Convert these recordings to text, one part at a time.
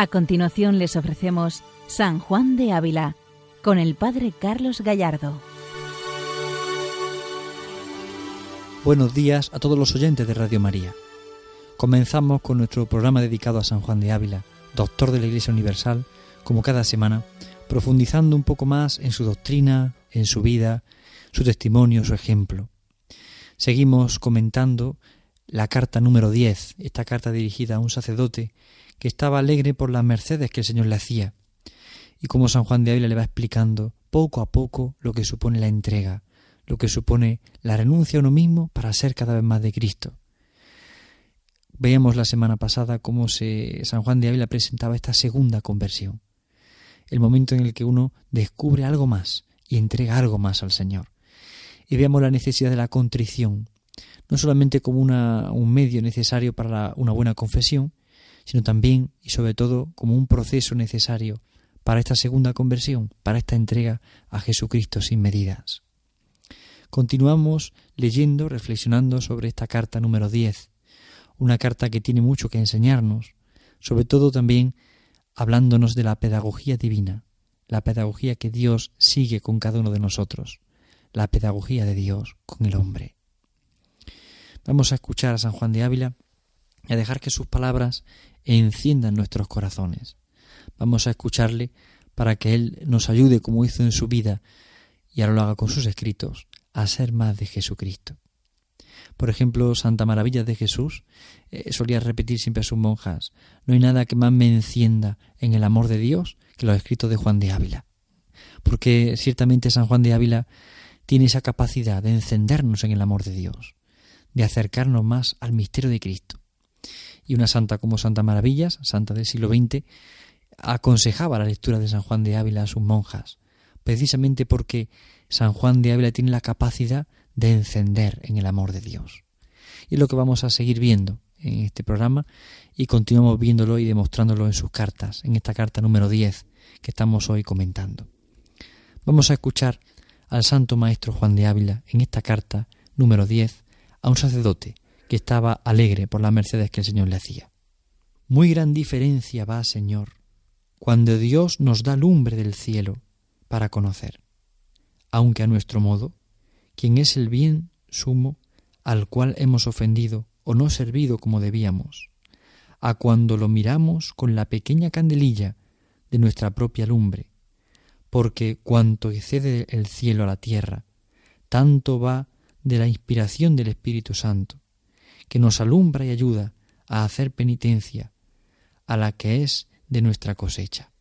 A continuación les ofrecemos San Juan de Ávila con el Padre Carlos Gallardo. Buenos días a todos los oyentes de Radio María. Comenzamos con nuestro programa dedicado a San Juan de Ávila, doctor de la Iglesia Universal, como cada semana, profundizando un poco más en su doctrina, en su vida, su testimonio, su ejemplo. Seguimos comentando la carta número 10, esta carta dirigida a un sacerdote que estaba alegre por las mercedes que el Señor le hacía, y como San Juan de Ávila le va explicando poco a poco lo que supone la entrega, lo que supone la renuncia a uno mismo para ser cada vez más de Cristo. Veíamos la semana pasada cómo se, San Juan de Ávila presentaba esta segunda conversión, el momento en el que uno descubre algo más y entrega algo más al Señor. Y veamos la necesidad de la contrición, no solamente como una, un medio necesario para una buena confesión, sino también y sobre todo como un proceso necesario para esta segunda conversión, para esta entrega a Jesucristo sin medidas. Continuamos leyendo, reflexionando sobre esta carta número 10, una carta que tiene mucho que enseñarnos, sobre todo también hablándonos de la pedagogía divina, la pedagogía que Dios sigue con cada uno de nosotros, la pedagogía de Dios con el hombre. Vamos a escuchar a San Juan de Ávila y a dejar que sus palabras enciendan nuestros corazones. Vamos a escucharle para que Él nos ayude, como hizo en su vida, y ahora lo haga con sus escritos, a ser más de Jesucristo. Por ejemplo, Santa Maravilla de Jesús eh, solía repetir siempre a sus monjas, no hay nada que más me encienda en el amor de Dios que los escritos de Juan de Ávila. Porque ciertamente San Juan de Ávila tiene esa capacidad de encendernos en el amor de Dios, de acercarnos más al misterio de Cristo y una santa como Santa Maravillas, santa del siglo XX, aconsejaba la lectura de San Juan de Ávila a sus monjas, precisamente porque San Juan de Ávila tiene la capacidad de encender en el amor de Dios. Y es lo que vamos a seguir viendo en este programa y continuamos viéndolo y demostrándolo en sus cartas, en esta carta número 10 que estamos hoy comentando. Vamos a escuchar al Santo Maestro Juan de Ávila en esta carta número 10 a un sacerdote que estaba alegre por las mercedes que el Señor le hacía. Muy gran diferencia va, Señor, cuando Dios nos da lumbre del cielo para conocer, aunque a nuestro modo, quien es el bien sumo al cual hemos ofendido o no servido como debíamos, a cuando lo miramos con la pequeña candelilla de nuestra propia lumbre, porque cuanto excede el cielo a la tierra, tanto va de la inspiración del Espíritu Santo, que nos alumbra y ayuda a hacer penitencia a la que es de nuestra cosecha.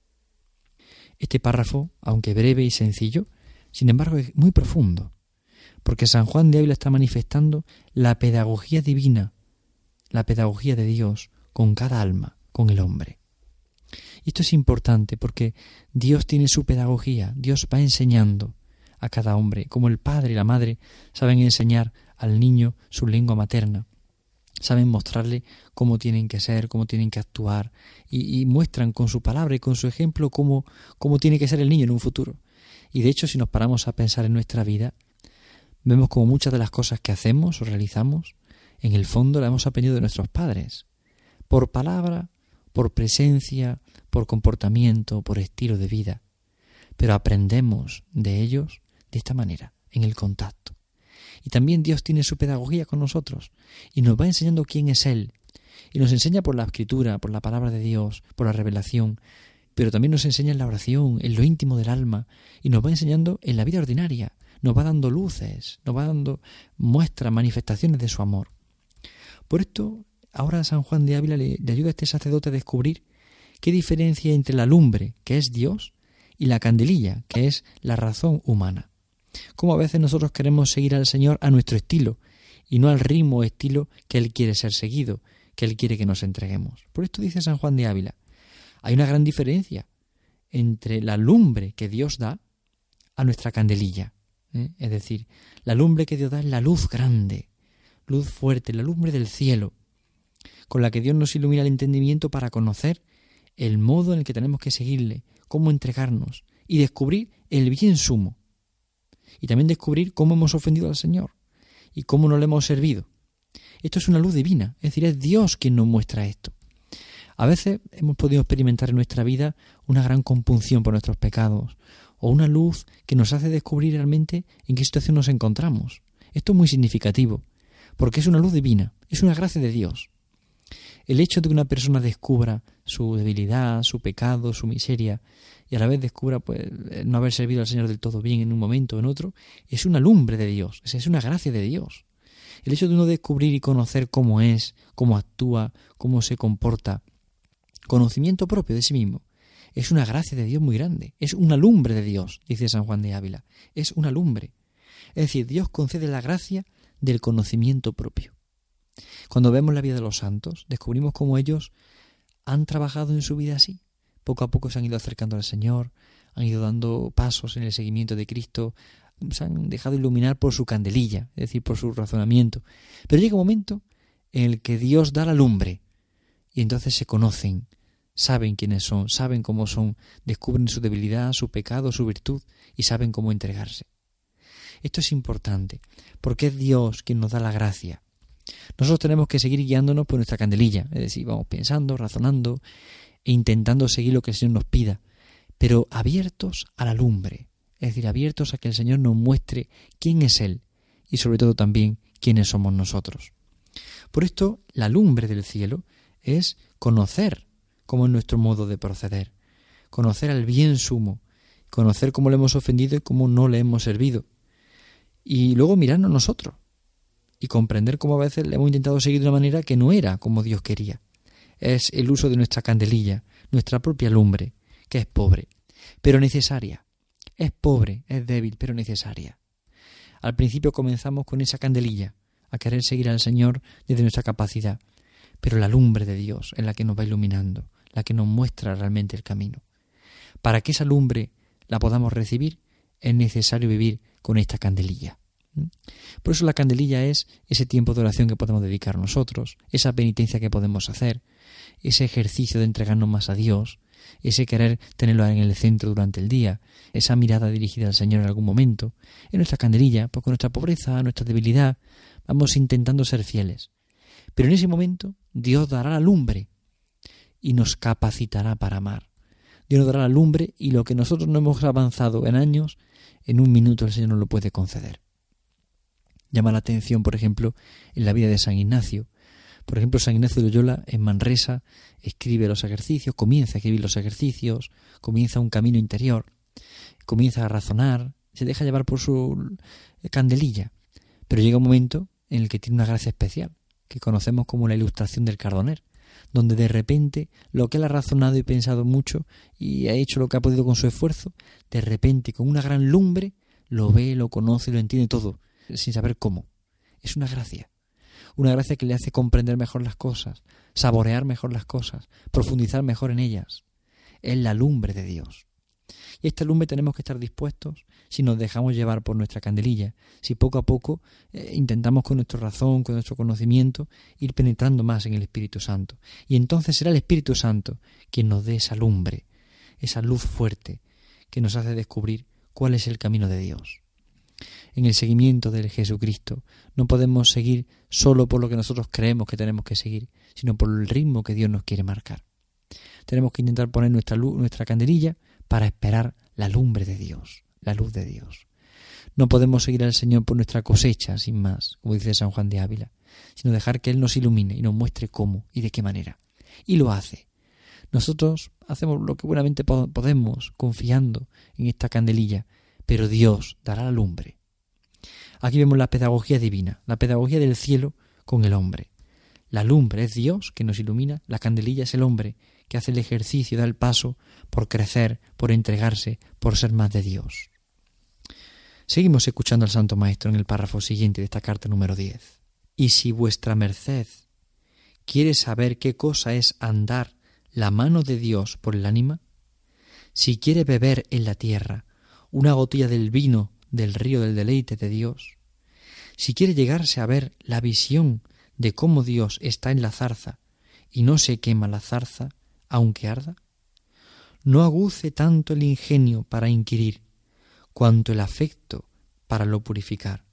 Este párrafo, aunque breve y sencillo, sin embargo es muy profundo, porque San Juan de Ávila está manifestando la pedagogía divina, la pedagogía de Dios con cada alma, con el hombre. Esto es importante porque Dios tiene su pedagogía, Dios va enseñando a cada hombre, como el padre y la madre saben enseñar al niño su lengua materna saben mostrarle cómo tienen que ser, cómo tienen que actuar y, muestran con su palabra y con su ejemplo cómo, cómo tiene que ser el niño en un futuro. Y de hecho, si nos paramos a pensar en nuestra vida, vemos como muchas de las cosas que hacemos o realizamos, en el fondo la hemos aprendido de nuestros padres, por palabra, por presencia, por comportamiento, por estilo de vida. Pero aprendemos de ellos de esta manera, en el contacto. Y también Dios tiene su pedagogía con nosotros y nos va enseñando quién es Él. Y nos enseña por la escritura, por la palabra de Dios, por la revelación, pero también nos enseña en la oración, en lo íntimo del alma, y nos va enseñando en la vida ordinaria, nos va dando luces, nos va dando muestras, manifestaciones de su amor. Por esto, ahora San Juan de Ávila le, le ayuda a este sacerdote a descubrir qué diferencia hay entre la lumbre, que es Dios, y la candelilla, que es la razón humana. Como a veces nosotros queremos seguir al Señor a nuestro estilo y no al ritmo o estilo que Él quiere ser seguido, que Él quiere que nos entreguemos. Por esto dice San Juan de Ávila, hay una gran diferencia entre la lumbre que Dios da a nuestra candelilla. ¿eh? Es decir, la lumbre que Dios da es la luz grande, luz fuerte, la lumbre del cielo, con la que Dios nos ilumina el entendimiento para conocer el modo en el que tenemos que seguirle, cómo entregarnos y descubrir el bien sumo, y también descubrir cómo hemos ofendido al Señor y cómo no le hemos servido. Esto es una luz divina, es decir, es Dios quien nos muestra esto. A veces hemos podido experimentar en nuestra vida una gran compunción por nuestros pecados, o una luz que nos hace descubrir realmente en qué situación nos encontramos. Esto es muy significativo, porque es una luz divina, es una gracia de Dios. El hecho de que una persona descubra su debilidad, su pecado, su miseria, y a la vez descubra pues, no haber servido al Señor del todo bien en un momento o en otro, es una lumbre de Dios, es una gracia de Dios. El hecho de uno descubrir y conocer cómo es, cómo actúa, cómo se comporta, conocimiento propio de sí mismo, es una gracia de Dios muy grande, es una lumbre de Dios, dice San Juan de Ávila, es una lumbre. Es decir, Dios concede la gracia del conocimiento propio. Cuando vemos la vida de los santos, descubrimos cómo ellos han trabajado en su vida así. Poco a poco se han ido acercando al Señor, han ido dando pasos en el seguimiento de Cristo, se han dejado iluminar por su candelilla, es decir, por su razonamiento. Pero llega un momento en el que Dios da la lumbre y entonces se conocen, saben quiénes son, saben cómo son, descubren su debilidad, su pecado, su virtud y saben cómo entregarse. Esto es importante, porque es Dios quien nos da la gracia. Nosotros tenemos que seguir guiándonos por nuestra candelilla, es decir, vamos pensando, razonando e intentando seguir lo que el Señor nos pida, pero abiertos a la lumbre, es decir, abiertos a que el Señor nos muestre quién es Él y sobre todo también quiénes somos nosotros. Por esto, la lumbre del cielo es conocer cómo es nuestro modo de proceder, conocer al bien sumo, conocer cómo le hemos ofendido y cómo no le hemos servido, y luego mirarnos nosotros y comprender cómo a veces le hemos intentado seguir de una manera que no era como Dios quería. Es el uso de nuestra candelilla, nuestra propia lumbre, que es pobre, pero necesaria, es pobre, es débil, pero necesaria. Al principio comenzamos con esa candelilla, a querer seguir al Señor desde nuestra capacidad, pero la lumbre de Dios es la que nos va iluminando, la que nos muestra realmente el camino. Para que esa lumbre la podamos recibir, es necesario vivir con esta candelilla. Por eso la candelilla es ese tiempo de oración que podemos dedicar nosotros, esa penitencia que podemos hacer, ese ejercicio de entregarnos más a Dios, ese querer tenerlo en el centro durante el día, esa mirada dirigida al Señor en algún momento, en nuestra candelilla, pues con nuestra pobreza, nuestra debilidad, vamos intentando ser fieles. Pero en ese momento Dios dará la lumbre y nos capacitará para amar. Dios nos dará la lumbre y lo que nosotros no hemos avanzado en años, en un minuto el Señor nos lo puede conceder. Llama la atención, por ejemplo, en la vida de San Ignacio, por ejemplo, San Ignacio de Loyola en Manresa escribe los ejercicios, comienza a escribir los ejercicios, comienza un camino interior, comienza a razonar, se deja llevar por su candelilla, pero llega un momento en el que tiene una gracia especial, que conocemos como la ilustración del cardoner, donde de repente lo que él ha razonado y pensado mucho y ha hecho lo que ha podido con su esfuerzo, de repente con una gran lumbre lo ve, lo conoce, lo entiende todo, sin saber cómo. Es una gracia una gracia que le hace comprender mejor las cosas, saborear mejor las cosas, profundizar mejor en ellas. Es la lumbre de Dios. Y esta lumbre tenemos que estar dispuestos si nos dejamos llevar por nuestra candelilla, si poco a poco eh, intentamos con nuestra razón, con nuestro conocimiento, ir penetrando más en el Espíritu Santo. Y entonces será el Espíritu Santo quien nos dé esa lumbre, esa luz fuerte que nos hace descubrir cuál es el camino de Dios en el seguimiento del Jesucristo. No podemos seguir solo por lo que nosotros creemos que tenemos que seguir, sino por el ritmo que Dios nos quiere marcar. Tenemos que intentar poner nuestra luz, nuestra candelilla para esperar la lumbre de Dios, la luz de Dios. No podemos seguir al Señor por nuestra cosecha, sin más, como dice San Juan de Ávila, sino dejar que Él nos ilumine y nos muestre cómo y de qué manera. Y lo hace. Nosotros hacemos lo que buenamente podemos, confiando en esta candelilla, pero Dios dará la lumbre Aquí vemos la pedagogía divina, la pedagogía del cielo con el hombre. La lumbre es Dios que nos ilumina, la candelilla es el hombre que hace el ejercicio, da el paso por crecer, por entregarse, por ser más de Dios. Seguimos escuchando al Santo Maestro en el párrafo siguiente de esta carta número 10. Y si vuestra merced quiere saber qué cosa es andar la mano de Dios por el ánima, si quiere beber en la tierra una gotilla del vino del río del deleite de Dios, si quiere llegarse a ver la visión de cómo Dios está en la zarza y no se quema la zarza, aunque arda, no aguce tanto el ingenio para inquirir, cuanto el afecto para lo purificar.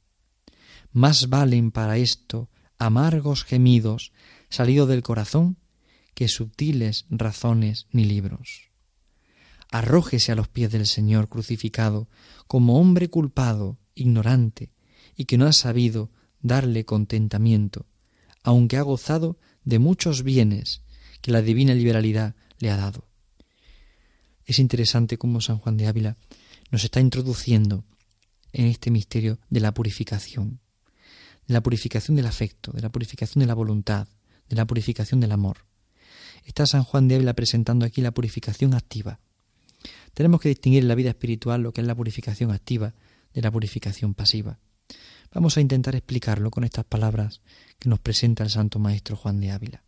Más valen para esto amargos gemidos salidos del corazón que sutiles razones ni libros. Arrójese a los pies del Señor crucificado como hombre culpado, ignorante, y que no ha sabido darle contentamiento, aunque ha gozado de muchos bienes que la divina liberalidad le ha dado. Es interesante cómo San Juan de Ávila nos está introduciendo en este misterio de la purificación, de la purificación del afecto, de la purificación de la voluntad, de la purificación del amor. Está San Juan de Ávila presentando aquí la purificación activa. Tenemos que distinguir en la vida espiritual lo que es la purificación activa de la purificación pasiva. Vamos a intentar explicarlo con estas palabras que nos presenta el Santo Maestro Juan de Ávila.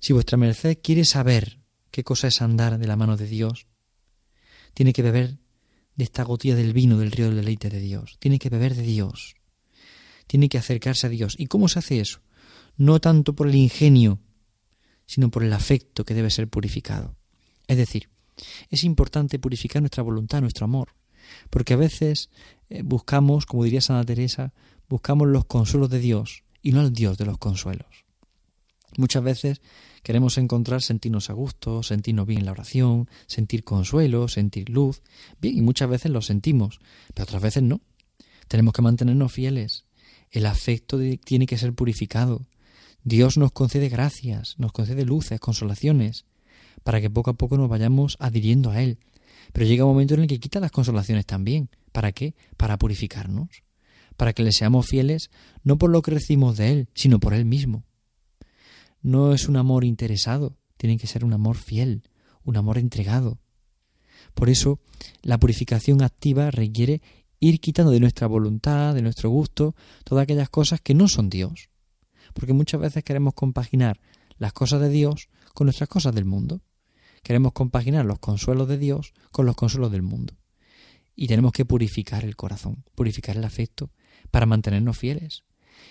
Si vuestra merced quiere saber qué cosa es andar de la mano de Dios, tiene que beber de esta gotilla del vino del río del deleite de Dios, tiene que beber de Dios, tiene que acercarse a Dios. ¿Y cómo se hace eso? No tanto por el ingenio, sino por el afecto que debe ser purificado. Es decir, es importante purificar nuestra voluntad, nuestro amor, porque a veces eh, buscamos, como diría Santa Teresa, buscamos los consuelos de Dios y no al Dios de los consuelos. Muchas veces queremos encontrar sentirnos a gusto, sentirnos bien en la oración, sentir consuelo, sentir luz. Bien, y muchas veces lo sentimos, pero otras veces no. Tenemos que mantenernos fieles. El afecto tiene que ser purificado. Dios nos concede gracias, nos concede luces, consolaciones, para que poco a poco nos vayamos adhiriendo a Él. Pero llega un momento en el que quita las consolaciones también. ¿Para qué? Para purificarnos. Para que le seamos fieles no por lo que recibimos de Él, sino por Él mismo. No es un amor interesado, tiene que ser un amor fiel, un amor entregado. Por eso, la purificación activa requiere ir quitando de nuestra voluntad, de nuestro gusto, todas aquellas cosas que no son Dios. Porque muchas veces queremos compaginar las cosas de Dios con nuestras cosas del mundo. Queremos compaginar los consuelos de Dios con los consuelos del mundo. Y tenemos que purificar el corazón, purificar el afecto, para mantenernos fieles.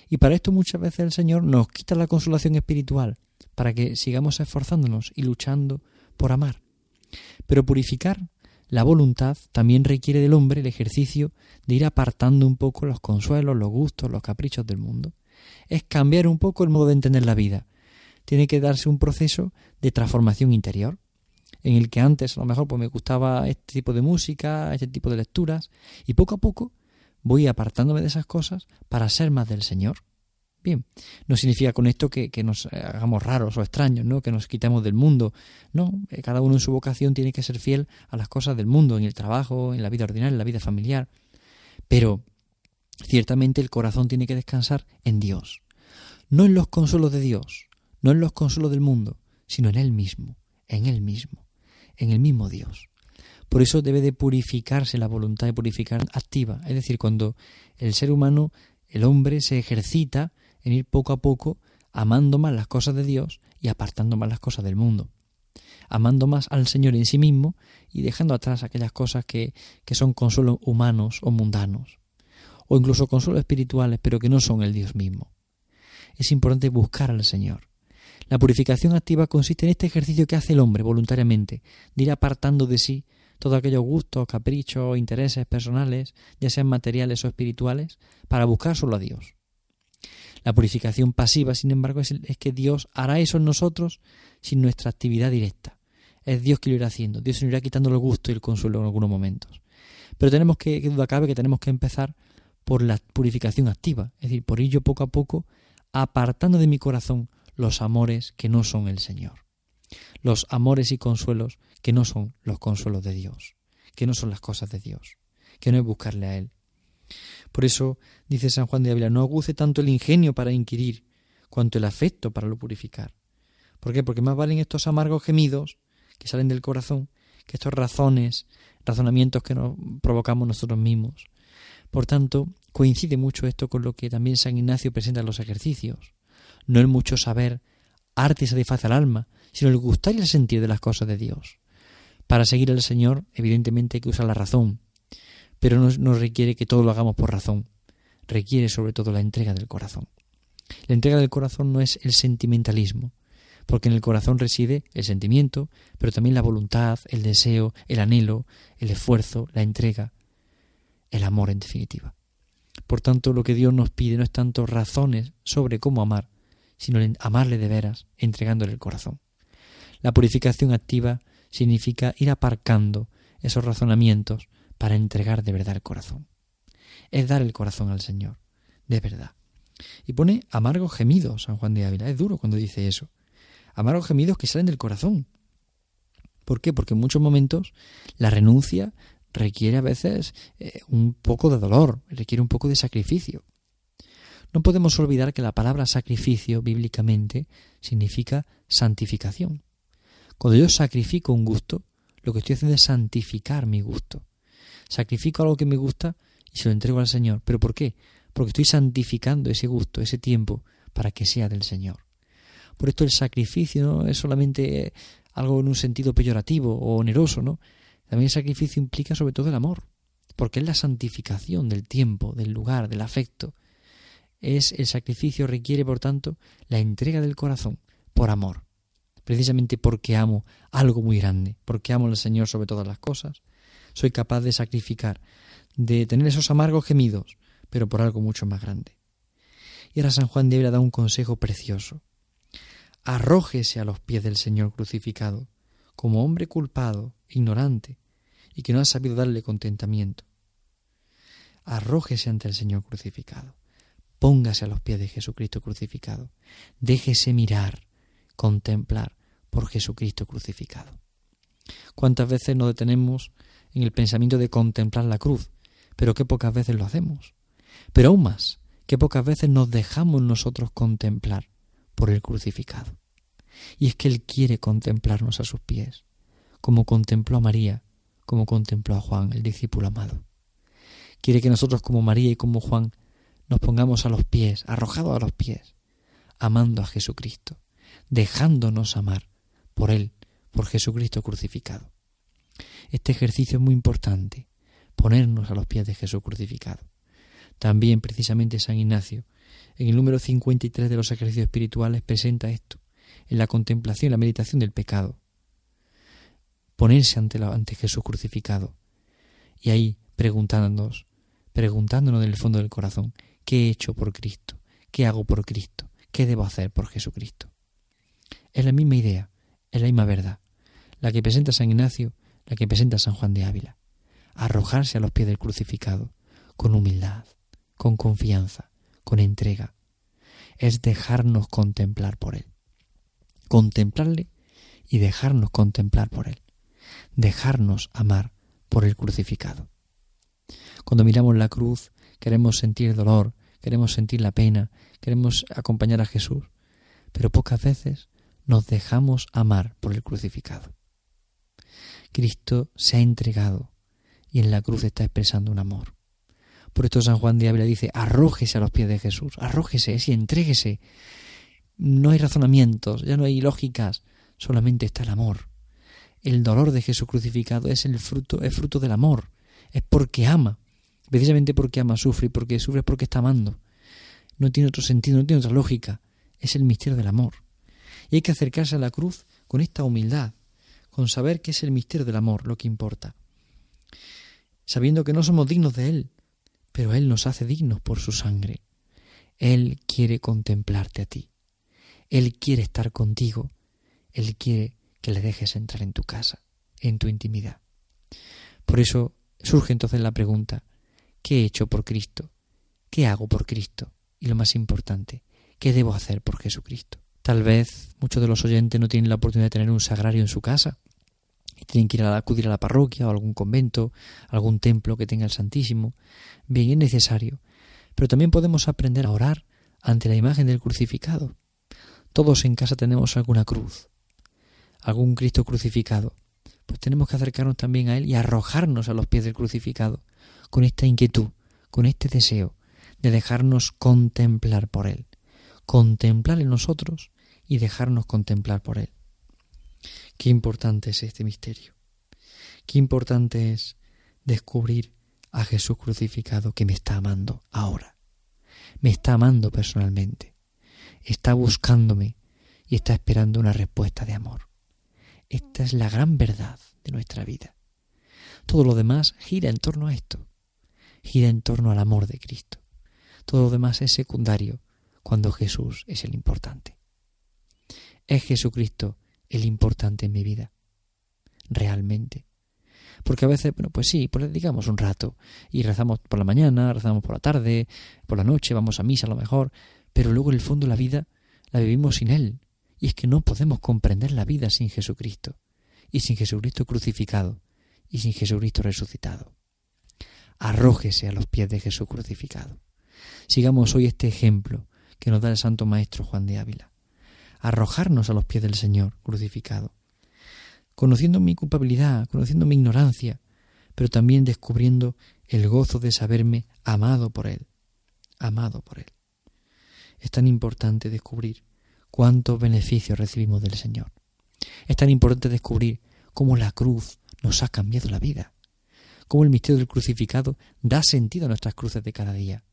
Y para esto muchas veces el Señor nos quita la consolación espiritual, para que sigamos esforzándonos y luchando por amar. Pero purificar la voluntad también requiere del hombre el ejercicio de ir apartando un poco los consuelos, los gustos, los caprichos del mundo. Es cambiar un poco el modo de entender la vida. Tiene que darse un proceso de transformación interior, en el que antes a lo mejor pues me gustaba este tipo de música, este tipo de lecturas, y poco a poco voy apartándome de esas cosas para ser más del Señor. Bien, no significa con esto que, nos hagamos raros o extraños, ¿no? que nos quitemos del mundo. No, eh, cada uno en su vocación tiene que ser fiel a las cosas del mundo, en el trabajo, en la vida ordinaria, en la vida familiar. Pero ciertamente el corazón tiene que descansar en Dios. No en los consuelos de Dios, no en los consuelos del mundo, sino en Él mismo, en Él mismo, en el mismo Dios. Por eso debe de purificarse la voluntad de purificar activa, es decir, cuando el ser humano, el hombre, se ejercita en ir poco a poco amando más las cosas de Dios y apartando más las cosas del mundo, amando más al Señor en sí mismo y dejando atrás aquellas cosas que, que son consuelos humanos o mundanos, o incluso consuelos espirituales, pero que no son el Dios mismo. Es importante buscar al Señor. La purificación activa consiste en este ejercicio que hace el hombre voluntariamente, de ir apartando de sí todos aquellos gustos, caprichos, intereses personales, ya sean materiales o espirituales, para buscar solo a Dios. La purificación pasiva, sin embargo, es, que Dios hará eso en nosotros sin nuestra actividad directa. Es Dios que lo irá haciendo. Dios nos irá quitando el gusto y el consuelo en algunos momentos. Pero tenemos que, que duda cabe, que tenemos que empezar por la purificación activa, es decir, por ello poco a poco apartando de mi corazón los amores que no son el Señor los amores y consuelos que no son los consuelos de Dios, que no son las cosas de Dios, que no es buscarle a Él. Por eso dice San Juan de Ávila, no aguce tanto el ingenio para inquirir, cuanto el afecto para lo purificar. ¿Por qué? Porque más valen estos amargos gemidos que salen del corazón que estos razones, razonamientos que nos provocamos nosotros mismos. Por tanto, coincide mucho esto con lo que también San Ignacio presenta en los ejercicios. No el mucho saber arte y satisface al alma, sino el gustar y el sentir de las cosas de Dios. Para seguir al Señor, evidentemente hay que usar la razón, pero no, requiere que todo lo hagamos por razón, requiere sobre todo la entrega del corazón. La entrega del corazón no es el sentimentalismo, porque en el corazón reside el sentimiento, pero también la voluntad, el deseo, el anhelo, el esfuerzo, la entrega, el amor en definitiva. Por tanto, lo que Dios nos pide no es tanto razones sobre cómo amar, sino amarle de veras, entregándole el corazón. La purificación activa significa ir aparcando esos razonamientos para entregar de verdad el corazón. Es dar el corazón al Señor, de verdad. Y pone amargos gemidos San Juan de Ávila. Es duro cuando dice eso. Amargos gemidos que salen del corazón. ¿Por qué? Porque en muchos momentos la renuncia requiere a veces eh, un poco de dolor, requiere un poco de sacrificio. No podemos olvidar que la palabra sacrificio bíblicamente significa santificación. Cuando yo sacrifico un gusto, lo que estoy haciendo es santificar mi gusto. Sacrifico algo que me gusta y se lo entrego al Señor. ¿Pero por qué? Porque estoy santificando ese gusto, ese tiempo, para que sea del Señor. Por esto el sacrificio no es solamente algo en un sentido peyorativo o oneroso, ¿no? También el sacrificio implica sobre todo el amor, porque es la santificación del tiempo, del lugar, del afecto. Es el sacrificio requiere, por tanto, la entrega del corazón por amor. Precisamente porque amo algo muy grande, porque amo al Señor sobre todas las cosas, soy capaz de sacrificar, de tener esos amargos gemidos, pero por algo mucho más grande. Y ahora San Juan de Ávila da un consejo precioso arrójese a los pies del Señor crucificado, como hombre culpado, ignorante, y que no ha sabido darle contentamiento. Arrójese ante el Señor crucificado, póngase a los pies de Jesucristo crucificado, déjese mirar, contemplar por Jesucristo crucificado. ¿Cuántas veces nos detenemos en el pensamiento de contemplar la cruz? Pero qué pocas veces lo hacemos. Pero aún más, qué pocas veces nos dejamos nosotros contemplar por el crucificado. Y es que Él quiere contemplarnos a sus pies, como contempló a María, como contempló a Juan, el discípulo amado. Quiere que nosotros como María y como Juan nos pongamos a los pies, arrojados a los pies, amando a Jesucristo, dejándonos amar por Él, por Jesucristo crucificado. Este ejercicio es muy importante, ponernos a los pies de Jesús crucificado. También precisamente San Ignacio en el número 53 de los ejercicios espirituales presenta esto, en la contemplación, la meditación del pecado. Ponerse ante, la, Jesús crucificado y ahí preguntándonos, preguntándonos en el fondo del corazón, ¿qué he hecho por Cristo? ¿Qué hago por Cristo? ¿Qué debo hacer por Jesucristo? Es la misma idea, es la misma verdad, la que presenta San Ignacio, la que presenta San Juan de Ávila. Arrojarse a los pies del crucificado, con humildad, con confianza, con entrega. Es dejarnos contemplar por Él. Contemplarle y dejarnos contemplar por Él. Dejarnos amar por el crucificado. Cuando miramos la cruz, queremos sentir dolor, queremos sentir la pena, queremos acompañar a Jesús, pero pocas veces nos dejamos amar por el crucificado. Cristo se ha entregado y en la cruz está expresando un amor. Por esto San Juan de Ávila dice, arrójese a los pies de Jesús, arrójese y entréguese. No hay razonamientos, ya no hay lógicas, solamente está el amor. El dolor de Jesús crucificado es el fruto, es fruto del amor, es porque ama. Precisamente porque ama, sufre, y porque sufre es porque está amando. No tiene otro sentido, no tiene otra lógica. Es el misterio del amor. Y hay que acercarse a la cruz con esta humildad, con saber que es el misterio del amor lo que importa. Sabiendo que no somos dignos de Él, pero Él nos hace dignos por su sangre. Él quiere contemplarte a ti. Él quiere estar contigo. Él quiere que le dejes entrar en tu casa, en tu intimidad. Por eso surge entonces la pregunta, ¿qué he hecho por Cristo? ¿Qué hago por Cristo? Y lo más importante, ¿qué debo hacer por Jesucristo? Tal vez muchos de los oyentes no tienen la oportunidad de tener un sagrario en su casa y tienen que ir a acudir a la parroquia o algún convento, algún templo que tenga el Santísimo. Bien, es necesario. Pero también podemos aprender a orar ante la imagen del crucificado. Todos en casa tenemos alguna cruz, algún Cristo crucificado. Pues tenemos que acercarnos también a Él y arrojarnos a los pies del crucificado, con esta inquietud, con este deseo de dejarnos contemplar por Él, contemplar en nosotros y dejarnos contemplar por Él. Qué importante es este misterio. Qué importante es descubrir a Jesús crucificado que me está amando ahora. Me está amando personalmente. Está buscándome y está esperando una respuesta de amor. Esta es la gran verdad de nuestra vida. Todo lo demás gira en torno a esto. Gira en torno al amor de Cristo. Todo lo demás es secundario cuando Jesús es el importante. ¿Es Jesucristo el importante en mi vida? Realmente. Porque a veces, bueno, pues sí, pues le un rato y rezamos por la mañana, rezamos por la tarde, por la noche, vamos a misa a lo mejor, pero luego en el fondo la vida la vivimos sin Él. Y es que no podemos comprender la vida sin Jesucristo, y sin Jesucristo crucificado, y sin Jesucristo resucitado. Arrójese a los pies de Jesús crucificado. Sigamos hoy este ejemplo que nos da el Santo Maestro Juan de Ávila. Arrojarnos a los pies del Señor crucificado. Conociendo mi culpabilidad, conociendo mi ignorancia, pero también descubriendo el gozo de saberme amado por Él. Amado por Él. Es tan importante descubrir cuántos beneficios recibimos del Señor. Es tan importante descubrir cómo la cruz nos ha cambiado la vida, cómo el misterio del crucificado da sentido a nuestras cruces de cada día,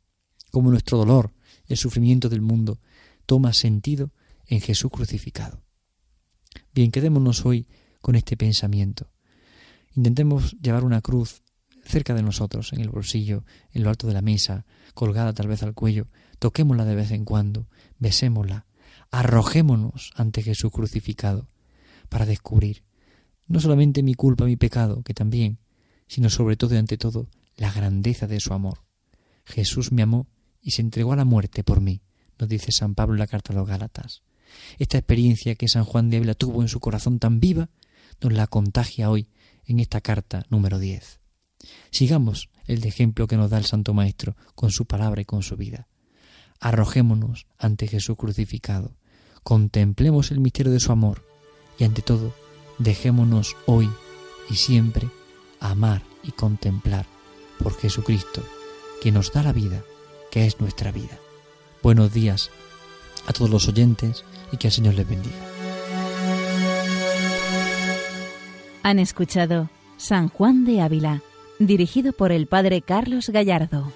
cómo nuestro dolor, el sufrimiento del mundo, toma sentido en Jesús crucificado. Bien, quedémonos hoy con este pensamiento. Intentemos llevar una cruz cerca de nosotros, en el bolsillo, en lo alto de la mesa, colgada tal vez al cuello, toquémosla de vez en cuando, besémosla, arrojémonos ante Jesús crucificado, para descubrir no solamente mi culpa, mi pecado, que también, sino sobre todo y ante todo, la grandeza de su amor. Jesús me amó y se entregó a la muerte por mí, nos dice San Pablo en la carta a los Gálatas. Esta experiencia que San Juan de Ávila tuvo en su corazón tan viva, nos la contagia hoy en esta carta número 10. Sigamos el ejemplo que nos da el Santo Maestro con su palabra y con su vida. Arrojémonos ante Jesús crucificado, contemplemos el misterio de su amor y ante todo dejémonos hoy y siempre amar y contemplar por Jesucristo, que nos da la vida, que es nuestra vida. Buenos días a todos los oyentes y que el Señor les bendiga. Han escuchado San Juan de Ávila, dirigido por el Padre Carlos Gallardo.